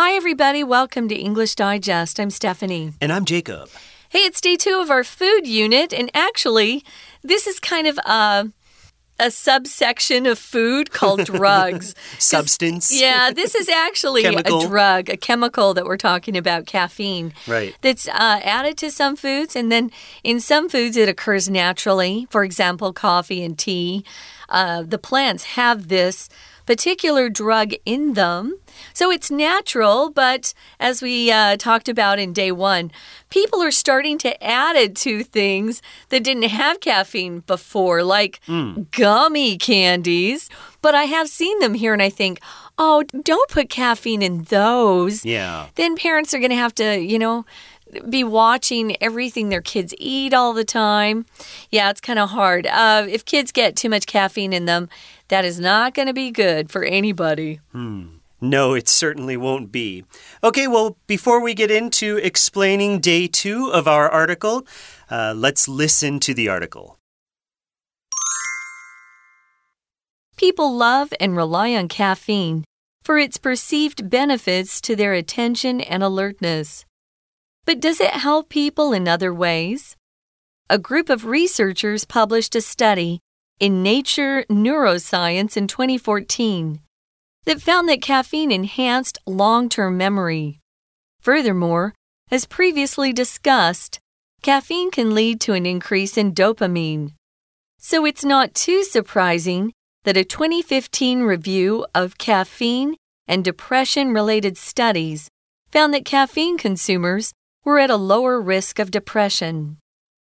Hi, everybody. Welcome to English Digest. I'm Stephanie. And I'm Jacob. Hey, it's day two of our food unit. And actually, this is kind of a a subsection of food called drugs. Substance. Yeah, this is actually Chemical. a drug, a chemical that we're talking about, caffeine. Right. That's uh, added to some foods, and then in some foods it occurs naturally. For example, coffee and tea. Uh, the plants have this particular drug in them. So it's natural, but as we uh, talked about in day one, people are starting to add it to things that didn't have caffeine before, like gummy candies. But I have seen them here and I think, oh, don't put caffeine in those. Yeah. Then parents are going to have to, you know, be watching everything their kids eat all the time. Yeah, it's kind of hard. Uh, if kids get too much caffeine in them, that is not going to be good for anybody. No, it certainly won't be. Okay, well, before we get into explaining day two of our article, uh, let's listen to the article. People love and rely on caffeine for its perceived benefits to their attention and alertness. But does it help people in other ways? A group of researchers published a study in Nature Neuroscience in 2014 that found that caffeine enhanced long term memory. Furthermore, as previously discussed, caffeine can lead to an increase in dopamine. So it's not too surprising that a 2015 review of caffeine and depression related studies found that caffeine consumers were at a lower risk of depression.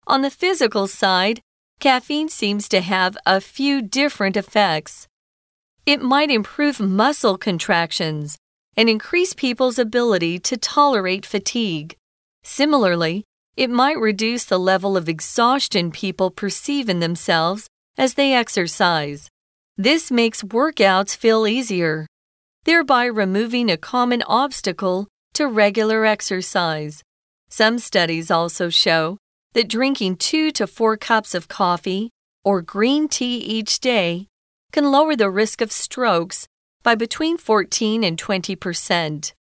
On the physical side, caffeine seems to have a few different effects. It might improve muscle contractions and increase people's ability to tolerate fatigue. Similarly, it might reduce the level of exhaustion people perceive in themselves as they exercise. This makes workouts feel easier, thereby removing a common obstacle to regular exercise. Some studies also show that drinking two to four cups of coffee or green tea each day can lower the risk of strokes by between 14 and 20 percent.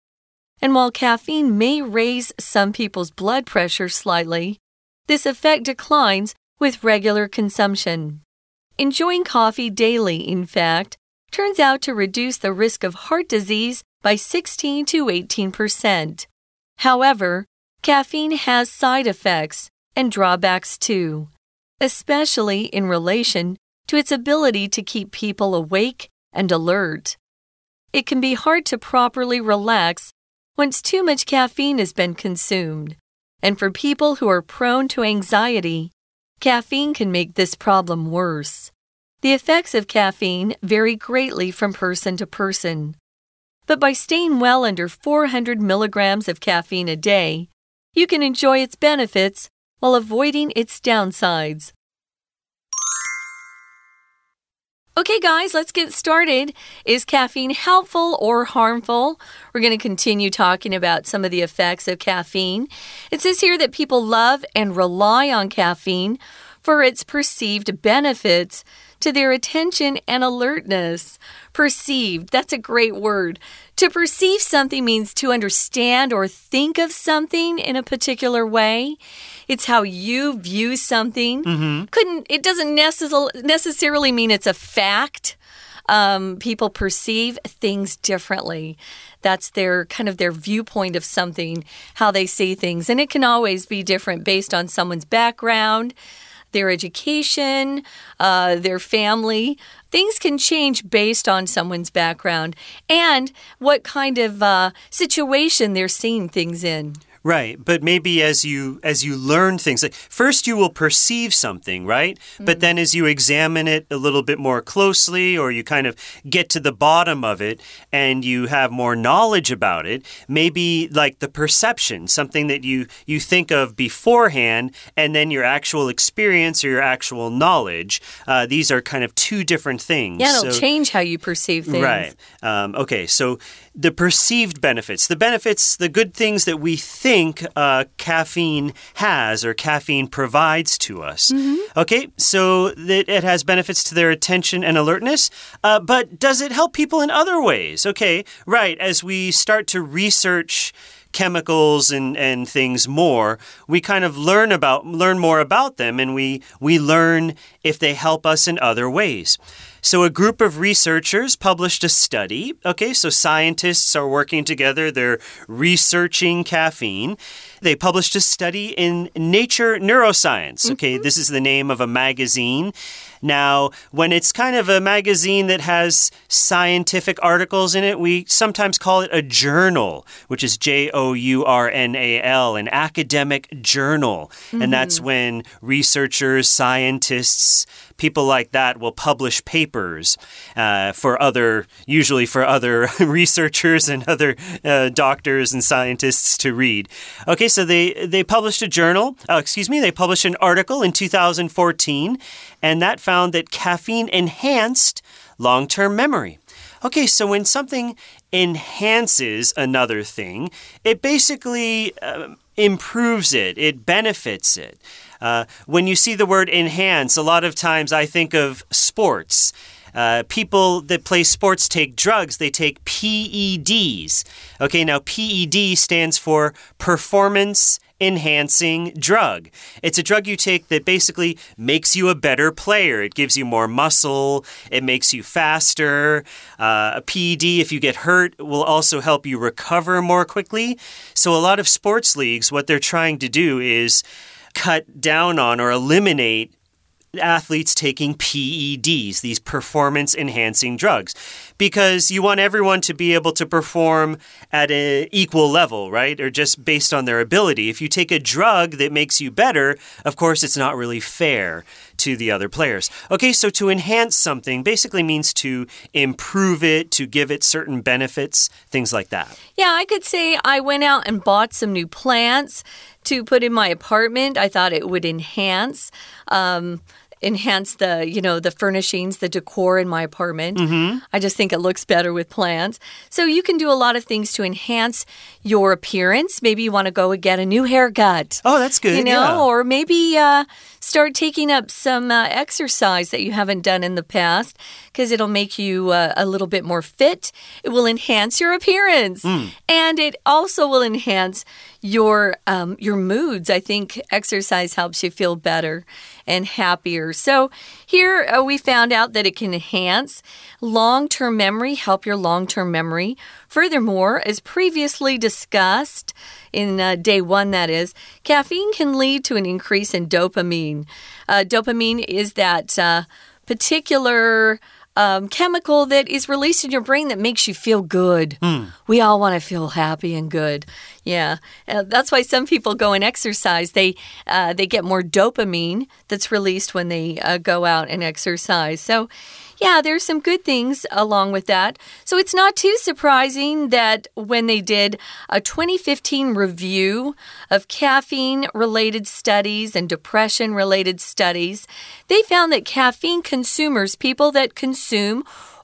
And while caffeine may raise some people's blood pressure slightly, this effect declines with regular consumption. Enjoying coffee daily, in fact, turns out to reduce the risk of heart disease by 16 to 18 percent. However, caffeine has side effects and drawbacks too, especially in relation to its ability to keep people awake and alert. It can be hard to properly relax once too much caffeine has been consumed. And for people who are prone to anxiety, caffeine can make this problem worse. The effects of caffeine vary greatly from person to person. But by staying well under 400 milligrams of caffeine a day, you can enjoy its benefits while avoiding its downsides. Okay, guys, let's get started. Is caffeine helpful or harmful? We're going to continue talking about some of the effects of caffeine. It says here that people love and rely on caffeine for its perceived benefits to their attention and alertness. Perceived, that's a great word. To perceive something means to understand or think of something in a particular way. It's how you view something. Couldn't it doesn't necess necessarily mean it's a fact. Um, people perceive things differently. That's their kind of their viewpoint of something, how they see things, and it can always be different based on someone's background their education, uh, their family. Things can change based on someone's background and what kind of uh, situation they're seeing things in. Right, but maybe as you as you learn things, like first you will perceive something, right? But then as you examine it a little bit more closely, or you kind of get to the bottom of it, and you have more knowledge about it, maybe like the perception, something that you you think of beforehand, and then your actual experience or your actual knowledge. Uh, these are kind of two different things. Yeah, it'll So- change how you perceive things. Right. Um, okay. So the perceived benefits, the benefits, the good things that we think uh, caffeine has or caffeine provides to us. Mm -hmm. Okay, so that it has benefits to their attention and alertness, uh, but does it help people in other ways? Okay, right, as we start to research chemicals and, and things more, we kind of learn about learn more about them and we we learn if they help us in other ways. So, a group of researchers published a study. Okay, so scientists are working together, they're researching caffeine. They published a study in Nature Neuroscience. Okay, mm -hmm. this is the name of a magazine. Now, when it's kind of a magazine that has scientific articles in it, we sometimes call it a journal, which is J O U R N A L, an academic journal. Mm. And that's mm-hmm. when researchers, scientists, people like that will publish papers uh, for other, usually for other researchers and other uh, doctors and scientists to read. Okay, so they they published a journal. Uh, excuse me, they published an article in 2014, and that found that caffeine enhanced long-term memory. Okay, so when something enhances another thing, it basically uh, improves it, it benefits it. Uh, when you see the word enhance, a lot of times I think of sports. Uh, people that play sports take drugs, they take PEDs. Okay, now PED stands for performance enhancing drug. It's a drug you take that basically makes you a better player. It gives you more muscle, it makes you faster. Uh, a PED, if you get hurt, will also help you recover more quickly. So, a lot of sports leagues, what they're trying to do is cut down on or eliminate athletes taking PEDs, these performance enhancing drugs, because you want everyone to be able to perform at an equal level, right? Or just based on their ability. If you take a drug that makes you better, of course, it's not really fair to the other players. Okay, so to enhance something basically means to improve it, to give it certain benefits, things like that. Yeah, I could say I went out and bought some new plants to put in my apartment. I thought it would enhance. Um, enhance the you know the furnishings the decor in my apartment. Mm -hmm. i just think it looks better with plants. So you can do a lot of things to enhance your appearance. Maybe you want to go and get a new haircut. Oh that's good you know yeah. or maybe uh, start taking up some uh, exercise that you haven't done in the past because it'll make you uh, a little bit more fit. It will enhance your appearance. Mm. and it also will enhance your um, your moods. I think exercise helps you feel better and happier. So here uh, we found out that it can enhance long term memory, help your long term memory. Furthermore, as previously discussed in uh, day one, that is, caffeine can lead to an increase in dopamine. Uh, dopamine is that uh, particular um, chemical that is released in your brain that makes you feel good. Mm. We all want to feel happy and good. Yeah, uh, that's why some people go and exercise. They uh, they get more dopamine that's released when they uh, go out and exercise. So yeah, there's some good things along with that. So it's not too surprising that when they did a 2015 review of caffeine related studies and depression related studies, they found that caffeine consumers, people that consume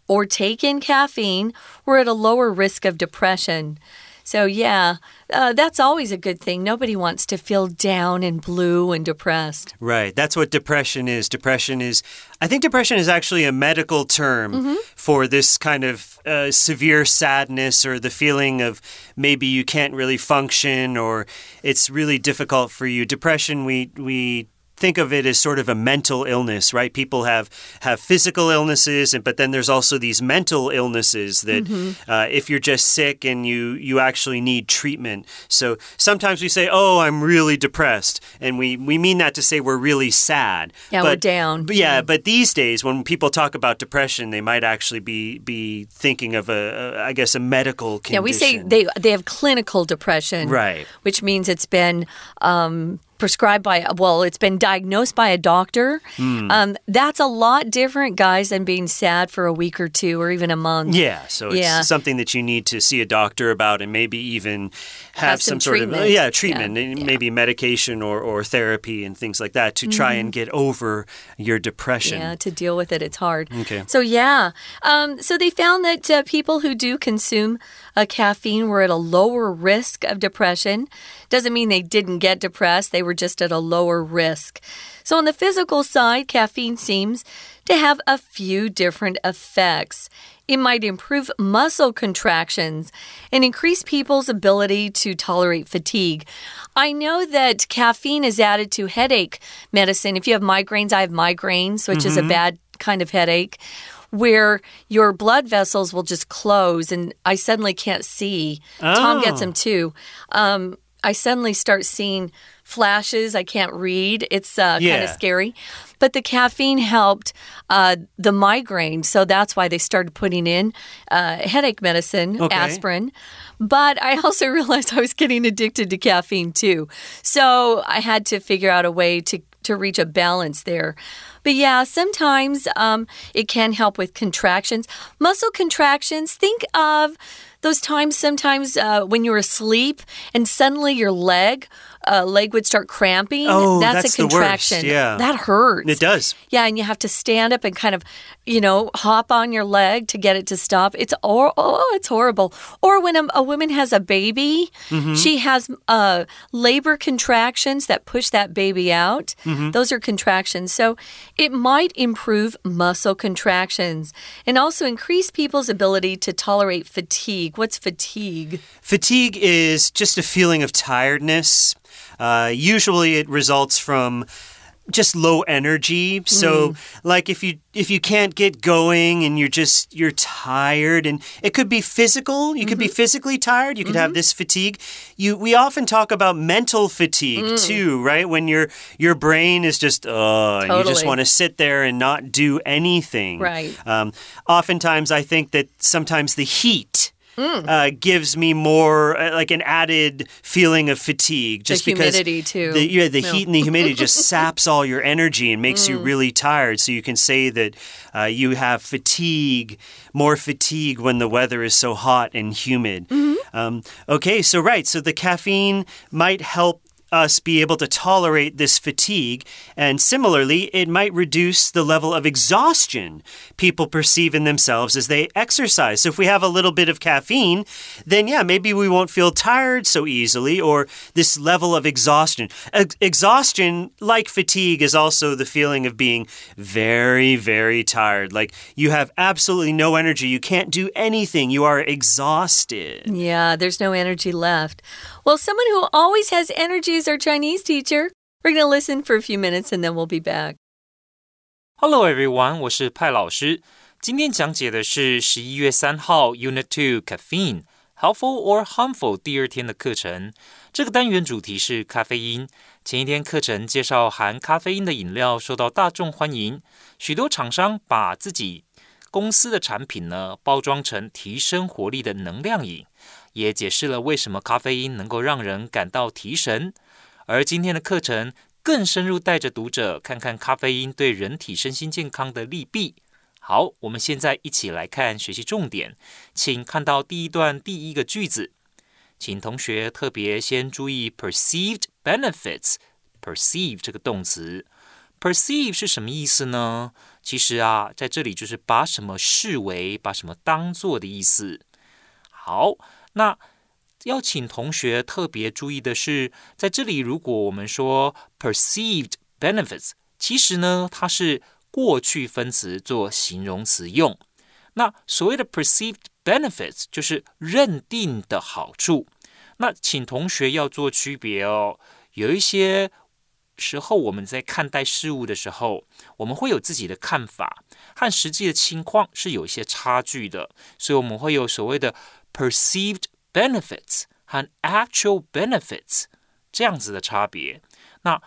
or take in caffeine, were at a lower risk of depression. So, yeah, uh, that's always a good thing. Nobody wants to feel down and blue and depressed. Right. That's what depression is. Depression is, I think depression is actually a medical term mm -hmm. for this kind of uh, severe sadness or the feeling of maybe you can't really function or it's really difficult for you. Depression, we, we think of it as sort of a mental illness, right? People have have physical illnesses, and but then there's also these mental illnesses that mm -hmm. uh, if you're just sick and you you actually need treatment. So sometimes we say, "Oh, I'm really depressed," and we we mean that to say we're really sad. Yeah, but, we're down. But yeah, but these days when people talk about depression, they might actually be be thinking of a, a I guess a medical condition. Yeah, we say they they have clinical depression, right? Which means it's been. Um, prescribed by, well, it's been diagnosed by a doctor. Mm. Um, that's a lot different, guys, than being sad for a week or two or even a month. Yeah, so it's yeah. something that you need to see a doctor about and maybe even have, have some, some, sort treatment. of yeah treatment, yeah. maybe medication or, or therapy and things like that to try mm. and get over your depression. Yeah, to deal with it, it's hard. Okay. So yeah, um, so they found that uh, people who do consume caffeine were at a lower risk of depression. Doesn't mean they didn't get depressed, they were just at a lower risk. So, on the physical side, caffeine seems to have a few different effects. It might improve muscle contractions and increase people's ability to tolerate fatigue. I know that caffeine is added to headache medicine. If you have migraines, I have migraines, which mm -hmm. is a mm-hmm. bad kind of headache where your blood vessels will just close and I suddenly can't see. Oh. Tom gets oh. them too. Um, I suddenly start seeing flashes. I can't read. It's uh, yeah. kind of scary. But the caffeine helped uh, the migraine, so that's why they started putting in uh, headache medicine, okay. aspirin. But I also realized I was getting addicted to caffeine too. So I had to figure out a way to, to reach a balance there. But yeah, sometimes um, it can help with contractions. Muscle contractions, think of those times sometimes uh, when you're asleep and suddenly your leg uh, leg would start cramping. Oh, that's, that's a contraction. Yeah. That hurts. It does. Yeah, and you have to stand up and kind of, you know, hop on your leg to get it to stop. It's or oh, it's horrible. Or when a, a woman has a baby, mm -hmm. she has uh, labor contractions that push that baby out. Mm -hmm. Those are contractions. So it might improve muscle contractions and also increase people's ability to tolerate fatigue. What's fatigue? Fatigue is just a feeling of tiredness. Uh, usually it results from just low energy so mm. like if you if you can't get going and you're just you're tired and it could be physical you mm -hmm. could be mm-hmm. physically tired you could mm -hmm. have mm-hmm. this fatigue you we often talk about mental fatigue mm. too right when your your brain is just uh totally. you just want to sit there and not do anything right um, oftentimes i think that sometimes the heat Mm. Uh, gives me more uh, like an added feeling of fatigue just the because humidity too. The, yeah, the no. heat and the humidity just saps all your energy and makes mm. you really tired. So you can say that uh, you have fatigue, more fatigue when the weather is so hot and humid. Mm -hmm. um, okay, so right, so the caffeine might help us be able to tolerate this fatigue. And similarly, it might reduce the level of exhaustion people perceive in themselves as they exercise. So if we have a little bit of caffeine, then yeah, maybe we won't feel tired so easily or this level of exhaustion. Ex exhaustion, like fatigue, is also the feeling of being very, very tired. Like you have absolutely no energy. You can't do anything. You are exhausted. Yeah, there's no energy left. Well, someone who always has energy is our Chinese teacher. We're going to listen for a few minutes and then we'll be back. Hello everyone，我是派老师。今天讲解的是十一月三号 Unit Two Caffeine Helpful or Harmful 第二天的课程。这个单元主题是咖啡因。前一天课程介绍含咖啡因的饮料受到大众欢迎，许多厂商把自己公司的产品呢包装成提升活力的能量饮。也解释了为什么咖啡因能够让人感到提神， 而今天的课程更深入带着读者看看咖啡因对人体身心健康的利弊。好，我们现在一起来看学习重点，请看到第一段第一个句子，请同学特别先注意 perceived benefits。perceive 这个动词，perceive 是什么意思呢？其实啊，在这里就是把什么视为，把什么当做的意思。好。那要请同学特别注意的是，在这里，如果我们说 perceived benefits，其实呢，它是过去分词做形容词用。那所谓的 perceived benefits 就是认定的好处。那请同学要做区别哦。有一些时候，我们在看待事物的时候，我们会有自己的看法，和实际的情况是有一些差距的，所以我们会有所谓的。perceived benefits 和 actual benefits 这样子的差别。那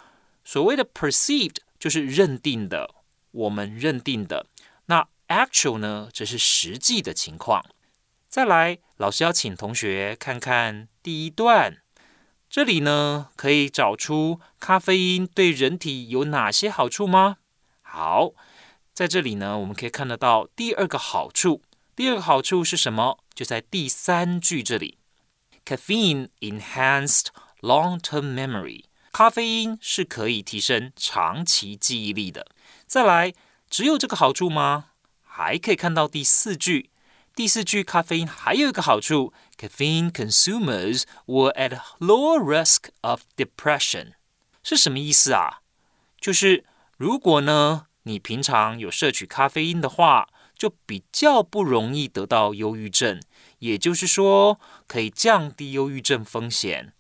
所谓的 perceived 就是认定的，我们认定的。那 actual 呢，则是实际的情况。再来，老师要请同学看看第一段，这里呢可以找出咖啡因对人体有哪些好处吗？好，在这里呢，我们可以看得到第二个好处。第二个好处是什么？就在第三句这里，caffeine enhanced long-term memory。咖啡因是可以提升长期记忆力的。再来，只有这个好处吗？还可以看到第四句 第四句，咖啡因还有一个好处，caffeine consumers were at lower risk of depression，是什么意思啊？就是如果呢，你平常有摄取咖啡因的话， 就比较不容易得到忧郁症，也就是说，可以降低忧郁症风险。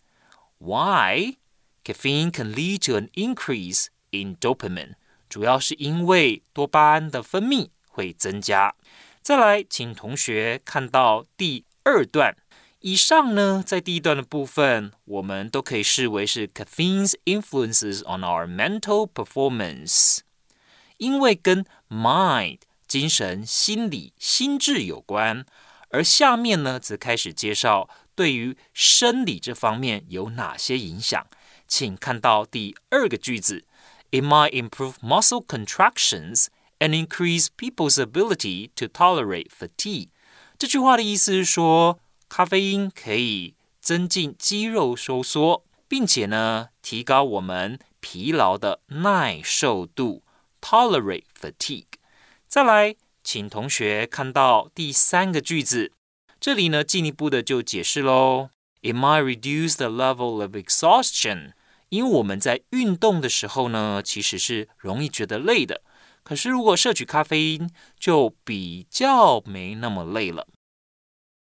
Why? Caffeine can lead to an increase in dopamine，主要是因为多巴胺的分泌会增加。再来，请同学看到第二段。以上呢，在第一段的部分，我们都可以视为是 caffeine's influences on our mental performance，因为跟 mind 精神、心理、心智有关。而下面呢，则开始介绍对于生理这方面有哪些影响。请看到第二个句子：It might improve muscle contractions。and increase people's ability to tolerate fatigue。这句话的意思是说，咖啡因可以增进肌肉收缩，并且呢，提高我们疲劳的耐受度 （tolerate fatigue）。再来，请同学看到第三个句子，这里呢，进一步的就解释喽。It might reduce the level of exhaustion，因为我们在运动的时候呢，其实是容易觉得累的。可是，如果摄取咖啡因，就比较没那么累了。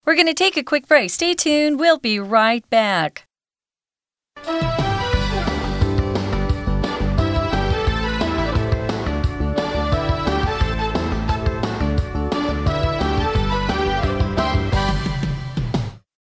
We're going to take a quick break. Stay tuned. We'll be right back.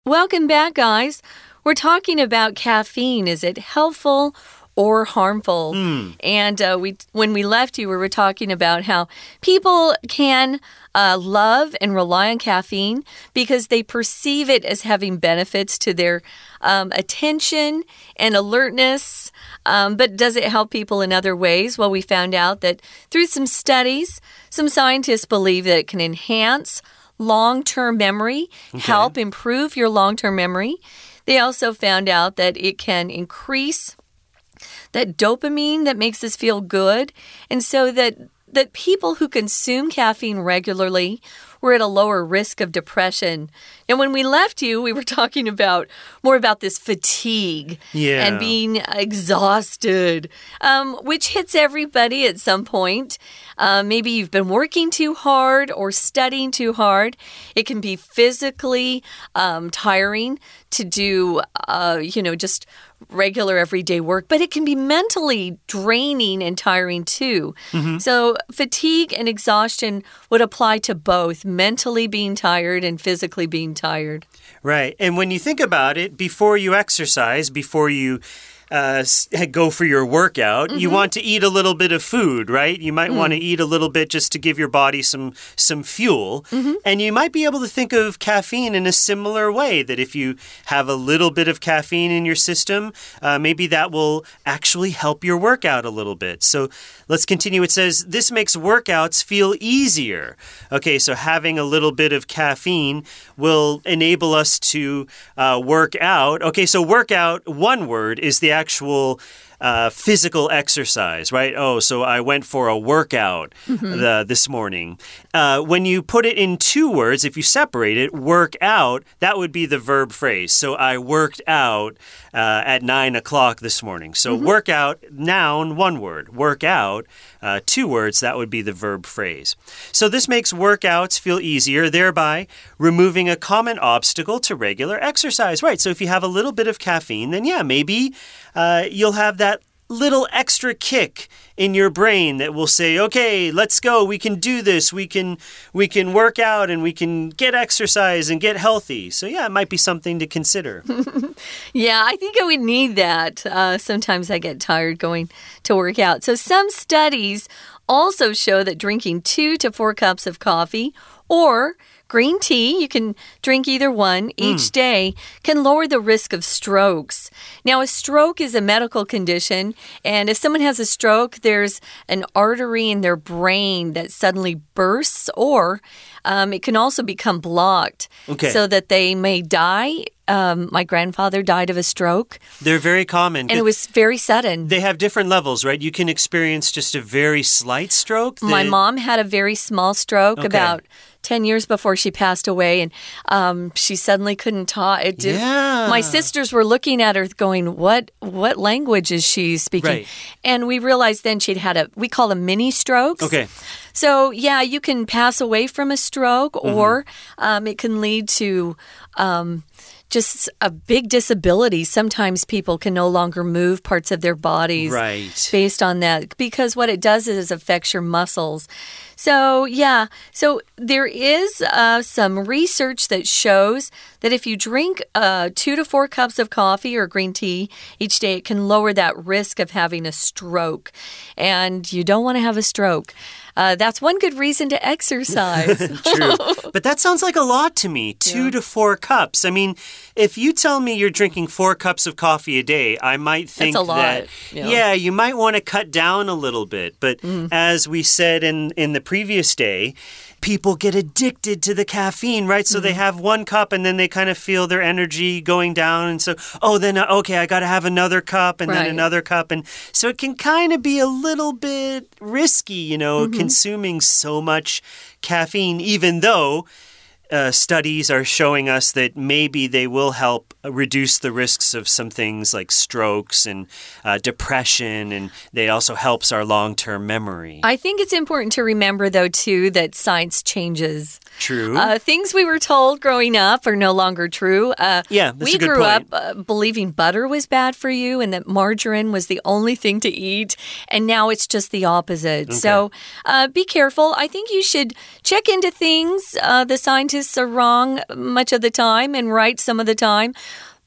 Welcome back, guys. We're talking about caffeine. Is it helpful or harmful. Mm. And uh, we, when we left you, we were talking about how people can uh, love and rely on caffeine because they perceive it as having benefits to their um, attention and alertness. Um, but does it help people in other ways? Well, we found out that through some studies, some scientists believe that it can enhance long term memory, okay. help improve your long term memory. They also found out that it can increase that dopamine that makes us feel good. And so that that people who consume caffeine regularly were at a lower risk of depression. And when we left you, we were talking about more about this fatigue yeah. and being exhausted, um, which hits everybody at some point. Uh, maybe you've been working too hard or studying too hard. It can be physically um, tiring to do, uh, you know, just regular everyday work, but it can be mentally draining and tiring too. Mm -hmm. So, fatigue and exhaustion would apply to both mentally being tired and physically being tired. Right. And when you think about it, before you exercise, before you uh, go for your workout, mm -hmm. you mm-hmm. want to eat a little bit of food, right? You might mm. want to eat a little bit just to give your body some some fuel, mm -hmm. and you might be able to think of caffeine in a similar way. That if you have a little bit of caffeine in your system, uh, maybe that will actually help your workout a little bit. So let's continue. It says this makes workouts feel easier. Okay, so having a little bit of caffeine will enable us to uh, work out. Okay, so workout, one word, is the actual uh, physical exercise, right? Oh, so I went for a workout mm -hmm. the, this morning. Uh, when you put it in two words, if you separate it, work out, that would be the verb phrase. So I worked out uh, at nine o'clock this morning. So mm -hmm. work out, noun, one word. Work out, uh, two words, that would be the verb phrase. So this makes workouts feel easier, thereby removing a common obstacle to regular exercise. Right. So if you have a little bit of caffeine, then yeah, maybe uh, you'll have that little extra kick in your brain that will say okay let's go. We can do this. We can we can work out and we can get exercise and get healthy. So yeah it might be something to consider. Yeah i think i would need that uh, sometimes i get tired going to work out. So some studies also show that drinking two to four cups of coffee or Green tea, you can drink either one each mm. day, can lower the risk of strokes. Now, a stroke is a medical condition, and if someone has a stroke, there's an artery in their brain that suddenly bursts, or um, it can also become blocked okay. so that they may die um, my grandfather died of a stroke. They're very common. And it was very sudden. They have different levels, right? You can experience just a very slight stroke. My mom had a very small stroke, okay. about 10 years before she passed away, and um, she suddenly couldn't talk. Yeah. My sisters were looking at her going, What what language is she speaking? Right. And we realized then she'd had a, we call them mini strokes. Okay. So, yeah, you can pass away from a stroke, Mm-hmm. or um, it can lead to um, just a big disability. Sometimes people can no longer move parts of their bodies Right. based on that because what it does is affects your muscles. So, yeah, so there is uh, some research that shows that if you drink uh, two to four cups of coffee or green tea each day, it can lower that risk of having a stroke. And you don't want to have a stroke. Uh, that's one good reason to exercise. True. But that sounds like a lot to me. Two to four cups. I mean, if you tell me you're drinking four cups of coffee a day, I might think a lot, that yeah. Mm. you might want to cut down a little bit. But as we said in in the previous day, people get addicted to the caffeine, right? So Mm-hmm. they have one cup and then they kind of feel their energy going down and so oh then uh, okay, I got to have another cup and then another cup and so it can kind of be a little bit risky, you know, Mm-hmm. consuming so much caffeine even though uh, studies are showing us that maybe they will help reduce the risks of some things like strokes and uh, depression, and they also helps our long-term memory. I think it's important to remember, though, too, that science changes. True. Uh, things we were told growing up are no longer true. Uh, Yeah, we grew point. up uh, believing butter was bad for you and that margarine was the only thing to eat, and now it's just the opposite. So uh, be careful. I think you should check into things. Uh, the scientists are wrong much of the time and right some of the time.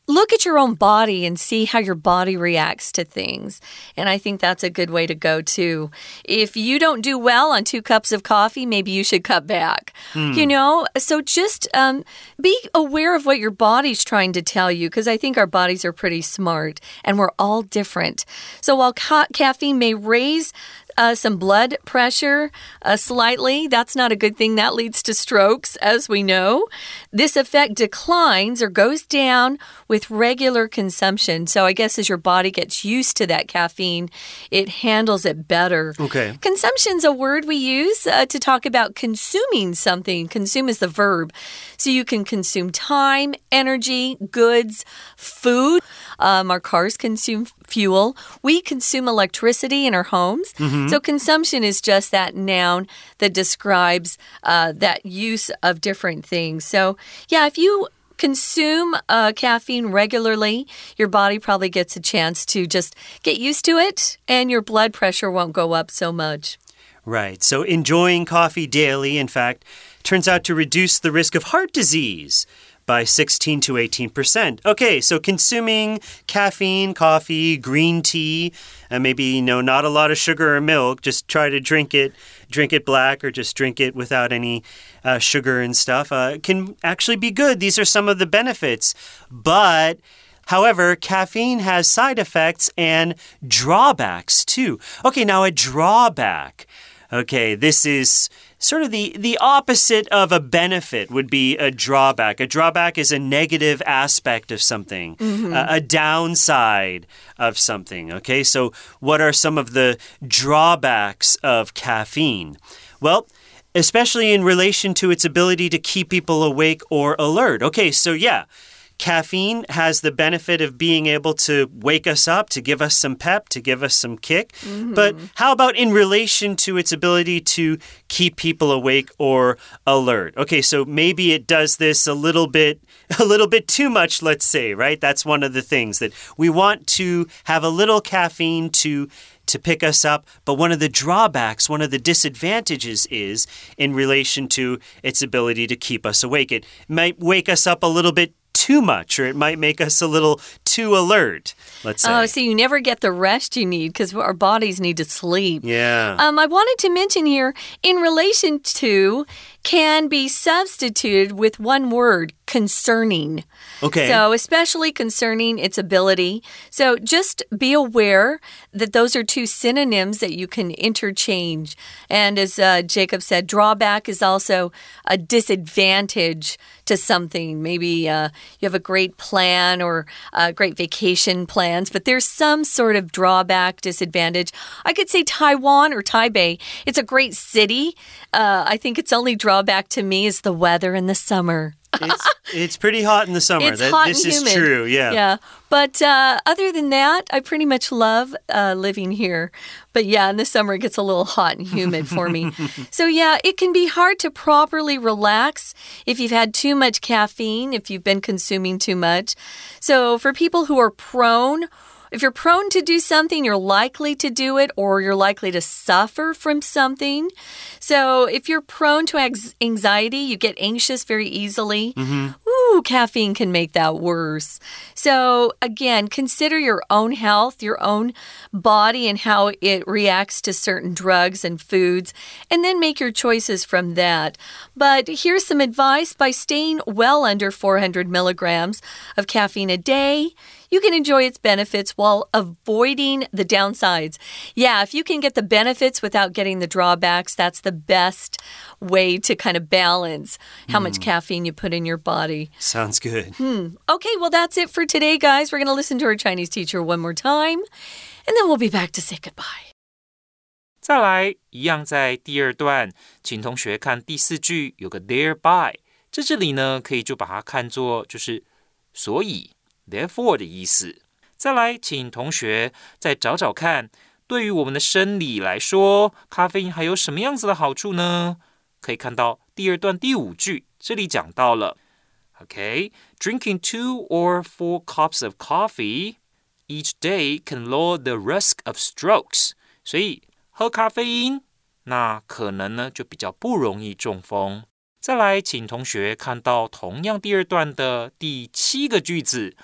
Look at your own body and see how your body reacts to things. And I think that's a good way to go too. If you don't do well on two cups of coffee, maybe you should cut back. You know, so just um, be aware of what your body's trying to tell you because I think our bodies are pretty smart and we're all different. So while ca caffeine may raise uh, some blood pressure uh, slightly. That's not a good thing. That leads to strokes, as we know. This effect declines or goes down with regular consumption. So I guess as your body gets used to that caffeine, it handles it better. Okay. Consumption's a word we use uh, to talk about consuming something. Consume is the verb. So you can consume time, energy, goods, food. Um, our cars consume fuel. We consume electricity in our homes. So consumption is just that noun that describes uh, that use of different things. So, yeah, if you consume uh, caffeine regularly, your body probably gets a chance to just get used to it and your blood pressure won't go up so much. Right. So enjoying coffee daily, in fact, turns out to reduce the risk of heart disease by 16 to 18%. Okay, so consuming caffeine, coffee, green tea, and maybe, you know, not a lot of sugar or milk, just try to drink it, drink it black or just drink it without any uh, sugar and stuff, uh, can actually be good. These are some of the benefits. But However, caffeine has side effects and drawbacks too. Okay, now a drawback. Okay, this is sort of the the opposite of a benefit would be a drawback. A drawback is a negative aspect of something, mm-hmm. a, a downside of something. Okay, so what are some of the drawbacks of caffeine? Well, especially in relation to its ability to keep people awake or alert. Okay, so yeah. Caffeine has the benefit of being able to wake us up, to give us some pep, to give us some kick. Mm-hmm. But how about in relation to its ability to keep people awake or alert? Okay, so maybe it does this a little bit a little bit too much, let's say, right? That's one of the things that we want to have a little caffeine to to pick us up. But one of the drawbacks, one of the disadvantages is in relation to its ability to keep us awake. It might wake us up a little bit too much, or it might make us a little too alert, let's say. Oh, so you never get the rest you need because our bodies need to sleep. yeah. Um, I wanted to mention here, in relation to, can be substituted with one word, concerning. Okay. So, especially concerning its ability. So, just be aware that those are two synonyms that you can interchange. And as uh, Jacob said, drawback is also a disadvantage to something. Maybe uh, you have a great plan or uh, great vacation plans, but there's some sort of drawback, disadvantage. I could say Taiwan or Taipei. It's a great city. Uh, I think its only drawback to me is the weather in the summer. It's, it's pretty hot in the summer. It's That- hot this and is humid. true. Yeah. Yeah. But uh, other than that, I pretty much love uh, living here. But yeah, in the summer it gets a little hot and humid for me. so yeah, it can be hard to properly relax if you've had too much caffeine, if you've been consuming too much. So for people who are prone, if you're prone to do something, you're likely to do it or you're likely to suffer from something. So, if you're prone to anxiety, you get anxious very easily. Mm-hmm. Ooh, caffeine can make that worse. So, again, consider your own health, your own body, and how it reacts to certain drugs and foods, and then make your choices from that. But here's some advice by staying well under 400 milligrams of caffeine a day you can enjoy its benefits while avoiding the downsides. Yeah, if you can get the benefits without getting the drawbacks, that's the best way to kind of balance how much caffeine you put in your body. Sounds good. Okay, well, that's it for today, guys. We're going to listen to our Chinese teacher one more time, and then we'll be back to say goodbye. 再来，一样在第二段，请同学看第四句有个 thereby，在这里呢，可以就把它看作就是所以 therefore 的意思。再来，请同学再找找看，对于我们的生理来说，咖啡因还有什么样子的好处呢？可以看到第二段第五句，这里讲到了，OK，drinking、two or four cups of coffee each day can lower the risk of strokes，所以喝咖啡因，那可能呢就比较不容易中风。再来，请同学看到同样第二段的第七个句子，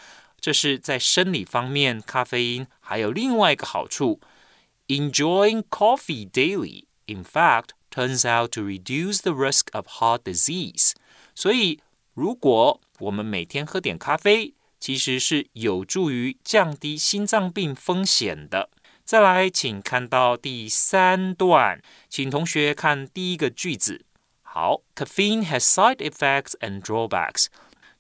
这是在生理方面，咖啡因还有另外一个好处：enjoying coffee daily, in fact, turns out to reduce the risk of heart disease。所以，如果我们每天喝点咖啡，其实是有助于降低心脏病风险的。再来，请看到第三段，请同学看第一个句子。好，caffeine has side effects and drawbacks。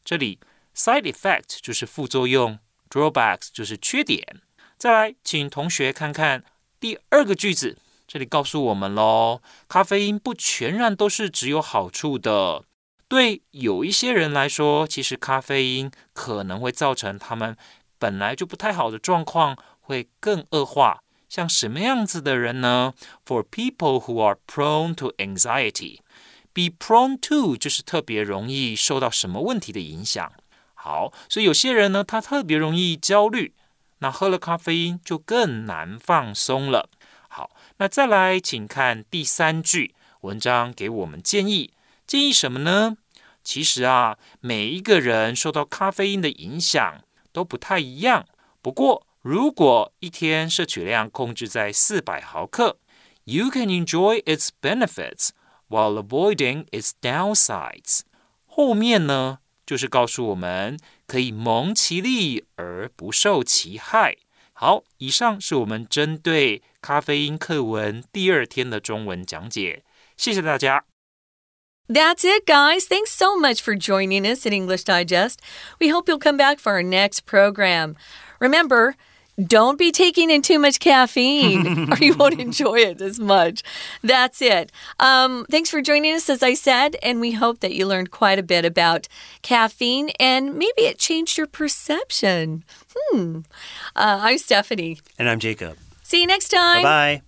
这里 side effect 就是副作用，drawbacks 就是缺点。再来，请同学看看第二个句子，这里告诉我们喽，咖啡因不全然都是只有好处的。对有一些人来说，其实咖啡因可能会造成他们本来就不太好的状况会更恶化。像什么样子的人呢？For people who are prone to anxiety。 Be prone to 就是特别容易受到什么问题的影响。好，所以有些人呢，他特别容易焦虑，那喝了咖啡因就更难放松了。好，那再来，请看第三句，文章给我们建议，建议什么呢？其实啊，每一个人受到咖啡因的影响都不太一样。不过，如果一天摄取量控制在四百毫克，you can enjoy its benefits。while avoiding its downsides。后面呢，就是告诉我们可以蒙其利而不受其害。好，以上是我们针对咖啡因课文第二天的中文讲解，谢谢大家。 That's it, guys. Thanks so much for joining us in English Digest. We hope you'll come back for our next program. Remember, don't be taking in too much caffeine or you won't enjoy it as much. That's it. Um, thanks for joining us, as I said, and we hope that you learned quite a bit about caffeine and maybe it changed your perception. Hmm. Uh, I'm Stephanie. And I'm Jacob. See you next time. Bye bye.